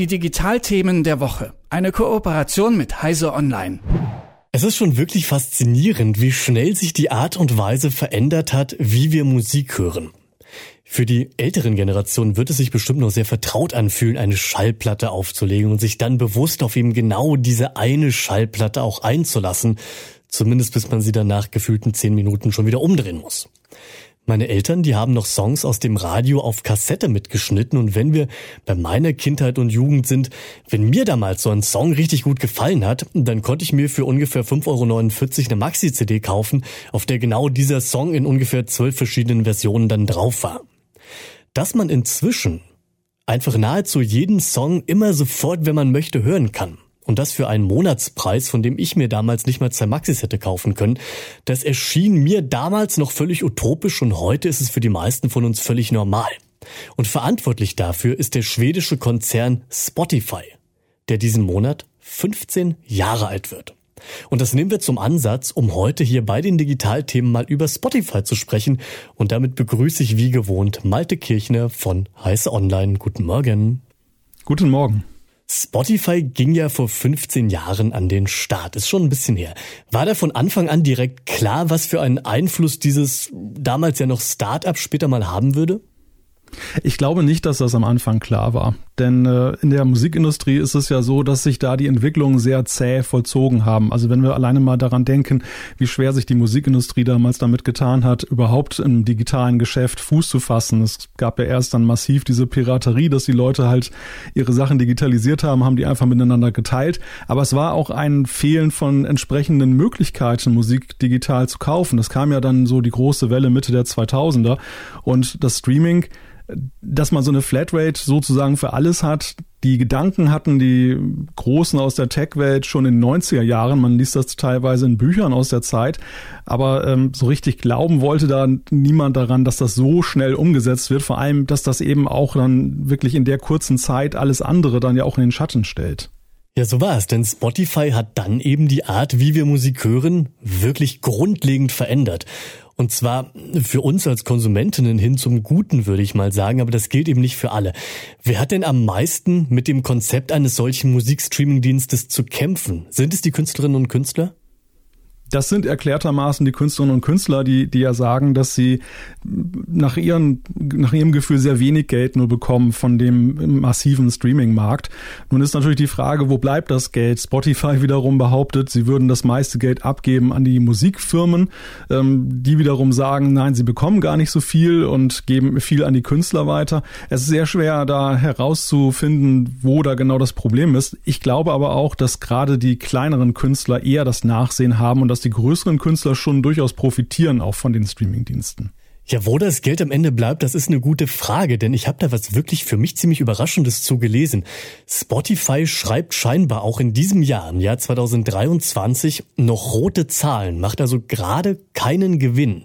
Die Digitalthemen der Woche. Eine Kooperation mit Heise Online. Es ist schon wirklich faszinierend, wie schnell sich die Art und Weise verändert hat, wie wir Musik hören. Für die älteren Generationen wird es sich bestimmt noch sehr vertraut anfühlen, eine Schallplatte aufzulegen und sich dann bewusst auf eben genau diese eine Schallplatte auch einzulassen, zumindest bis man sie dann nach gefühlten zehn Minuten schon wieder umdrehen muss. Meine Eltern, die haben noch Songs aus dem Radio auf Kassette mitgeschnitten und wenn wir bei meiner Kindheit und Jugend sind, wenn mir damals so ein Song richtig gut gefallen hat, dann konnte ich mir für ungefähr 5,49 Euro eine Maxi-CD kaufen, auf der genau dieser Song in ungefähr zwölf verschiedenen Versionen dann drauf war. Dass man inzwischen einfach nahezu jeden Song immer sofort, wenn man möchte, hören kann und das für einen Monatspreis, von dem ich mir damals nicht mal zwei Maxis hätte kaufen können. Das erschien mir damals noch völlig utopisch und heute ist es für die meisten von uns völlig normal. Und verantwortlich dafür ist der schwedische Konzern Spotify, der diesen Monat 15 Jahre alt wird. Und das nehmen wir zum Ansatz, um heute hier bei den Digitalthemen mal über Spotify zu sprechen. Und damit begrüße ich wie gewohnt Malte Kirchner von Heiße Online. Guten Morgen. Guten Morgen. Spotify ging ja vor 15 Jahren an den Start, ist schon ein bisschen her. War da von Anfang an direkt klar, was für einen Einfluss dieses damals ja noch Start-up später mal haben würde? Ich glaube nicht, dass das am Anfang klar war. Denn äh, in der Musikindustrie ist es ja so, dass sich da die Entwicklungen sehr zäh vollzogen haben. Also wenn wir alleine mal daran denken, wie schwer sich die Musikindustrie damals damit getan hat, überhaupt im digitalen Geschäft Fuß zu fassen. Es gab ja erst dann massiv diese Piraterie, dass die Leute halt ihre Sachen digitalisiert haben, haben die einfach miteinander geteilt. Aber es war auch ein Fehlen von entsprechenden Möglichkeiten, Musik digital zu kaufen. Das kam ja dann so die große Welle Mitte der 2000er und das Streaming dass man so eine Flatrate sozusagen für alles hat. Die Gedanken hatten die Großen aus der Tech-Welt schon in den 90er Jahren. Man liest das teilweise in Büchern aus der Zeit. Aber ähm, so richtig glauben wollte da niemand daran, dass das so schnell umgesetzt wird. Vor allem, dass das eben auch dann wirklich in der kurzen Zeit alles andere dann ja auch in den Schatten stellt. Ja, so war es, denn Spotify hat dann eben die Art, wie wir Musik hören, wirklich grundlegend verändert. Und zwar für uns als Konsumentinnen hin zum Guten, würde ich mal sagen, aber das gilt eben nicht für alle. Wer hat denn am meisten mit dem Konzept eines solchen Musikstreaming-Dienstes zu kämpfen? Sind es die Künstlerinnen und Künstler? Das sind erklärtermaßen die Künstlerinnen und Künstler, die, die ja sagen, dass sie nach, ihren, nach ihrem Gefühl sehr wenig Geld nur bekommen von dem massiven Streaming-Markt. Nun ist natürlich die Frage, wo bleibt das Geld? Spotify wiederum behauptet, sie würden das meiste Geld abgeben an die Musikfirmen, ähm, die wiederum sagen, nein, sie bekommen gar nicht so viel und geben viel an die Künstler weiter. Es ist sehr schwer, da herauszufinden, wo da genau das Problem ist. Ich glaube aber auch, dass gerade die kleineren Künstler eher das Nachsehen haben und das dass die größeren Künstler schon durchaus profitieren auch von den Streamingdiensten. Ja, wo das Geld am Ende bleibt, das ist eine gute Frage, denn ich habe da was wirklich für mich ziemlich Überraschendes zu gelesen. Spotify schreibt scheinbar auch in diesem Jahr, im Jahr 2023, noch rote Zahlen, macht also gerade keinen Gewinn.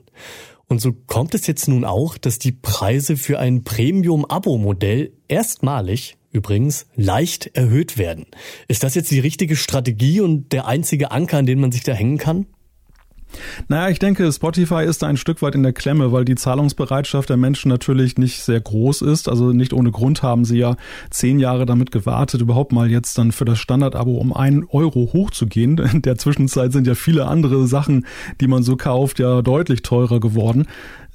Und so kommt es jetzt nun auch, dass die Preise für ein Premium-Abo-Modell erstmalig übrigens leicht erhöht werden. Ist das jetzt die richtige Strategie und der einzige Anker, an den man sich da hängen kann? Naja, ich denke, Spotify ist da ein Stück weit in der Klemme, weil die Zahlungsbereitschaft der Menschen natürlich nicht sehr groß ist. Also nicht ohne Grund haben sie ja zehn Jahre damit gewartet, überhaupt mal jetzt dann für das Standardabo um einen Euro hochzugehen. In der Zwischenzeit sind ja viele andere Sachen, die man so kauft, ja deutlich teurer geworden.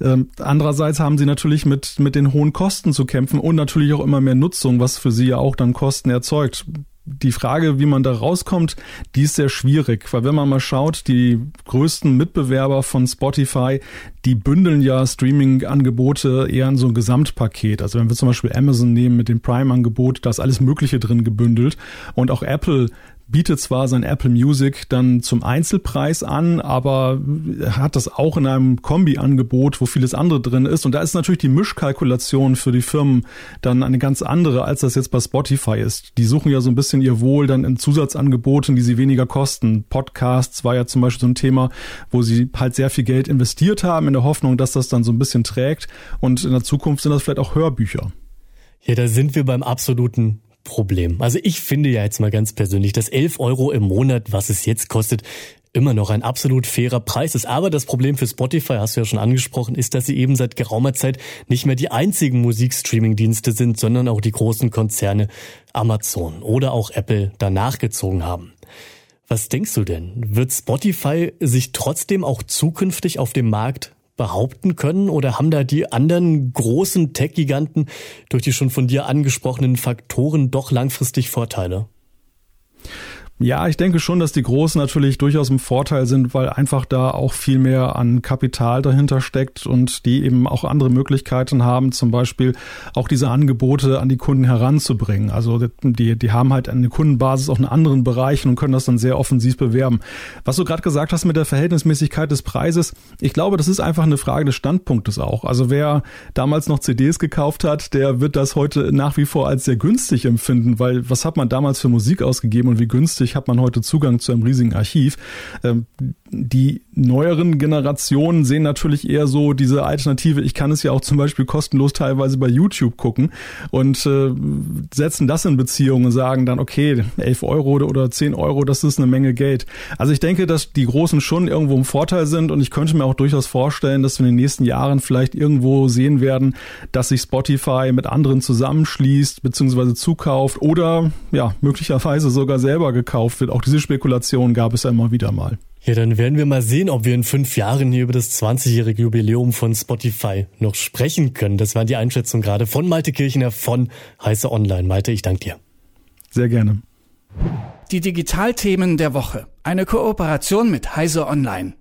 Ähm, andererseits haben sie natürlich mit, mit den hohen Kosten zu kämpfen und natürlich auch immer mehr Nutzung, was für sie ja auch dann Kosten erzeugt die Frage, wie man da rauskommt, die ist sehr schwierig, weil wenn man mal schaut, die größten Mitbewerber von Spotify, die bündeln ja Streaming-Angebote eher in so ein Gesamtpaket. Also wenn wir zum Beispiel Amazon nehmen mit dem Prime-Angebot, da ist alles Mögliche drin gebündelt. Und auch Apple bietet zwar sein Apple Music dann zum Einzelpreis an, aber hat das auch in einem Kombi-Angebot, wo vieles andere drin ist. Und da ist natürlich die Mischkalkulation für die Firmen dann eine ganz andere, als das jetzt bei Spotify ist. Die suchen ja so ein bisschen ihr Wohl dann in Zusatzangeboten, die sie weniger kosten. Podcasts war ja zum Beispiel so ein Thema, wo sie halt sehr viel Geld investiert haben, in der Hoffnung, dass das dann so ein bisschen trägt. Und in der Zukunft sind das vielleicht auch Hörbücher. Ja, da sind wir beim absoluten Problem. Also ich finde ja jetzt mal ganz persönlich, dass 11 Euro im Monat, was es jetzt kostet, immer noch ein absolut fairer Preis ist. Aber das Problem für Spotify, hast du ja schon angesprochen, ist, dass sie eben seit geraumer Zeit nicht mehr die einzigen Musikstreaming-Dienste sind, sondern auch die großen Konzerne Amazon oder auch Apple danach gezogen haben. Was denkst du denn? Wird Spotify sich trotzdem auch zukünftig auf dem Markt behaupten können oder haben da die anderen großen Tech-Giganten durch die schon von dir angesprochenen Faktoren doch langfristig Vorteile? Ja, ich denke schon, dass die Großen natürlich durchaus im Vorteil sind, weil einfach da auch viel mehr an Kapital dahinter steckt und die eben auch andere Möglichkeiten haben, zum Beispiel auch diese Angebote an die Kunden heranzubringen. Also die, die haben halt eine Kundenbasis auch in anderen Bereichen und können das dann sehr offensiv bewerben. Was du gerade gesagt hast mit der Verhältnismäßigkeit des Preises, ich glaube, das ist einfach eine Frage des Standpunktes auch. Also wer damals noch CDs gekauft hat, der wird das heute nach wie vor als sehr günstig empfinden, weil was hat man damals für Musik ausgegeben und wie günstig hat man heute Zugang zu einem riesigen Archiv. Ähm, die neueren Generationen sehen natürlich eher so diese Alternative, ich kann es ja auch zum Beispiel kostenlos teilweise bei YouTube gucken und äh, setzen das in Beziehung und sagen dann, okay, 11 Euro oder 10 Euro, das ist eine Menge Geld. Also ich denke, dass die Großen schon irgendwo im Vorteil sind und ich könnte mir auch durchaus vorstellen, dass wir in den nächsten Jahren vielleicht irgendwo sehen werden, dass sich Spotify mit anderen zusammenschließt bzw. zukauft oder ja, möglicherweise sogar selber gekauft wird. Auch diese Spekulation gab es ja immer wieder mal. Ja, dann werden wir mal sehen, ob wir in fünf Jahren hier über das 20-jährige Jubiläum von Spotify noch sprechen können. Das war die Einschätzung gerade von Malte Kirchner von Heiße Online. Malte, ich danke dir. Sehr gerne. Die Digitalthemen der Woche. Eine Kooperation mit Heise Online.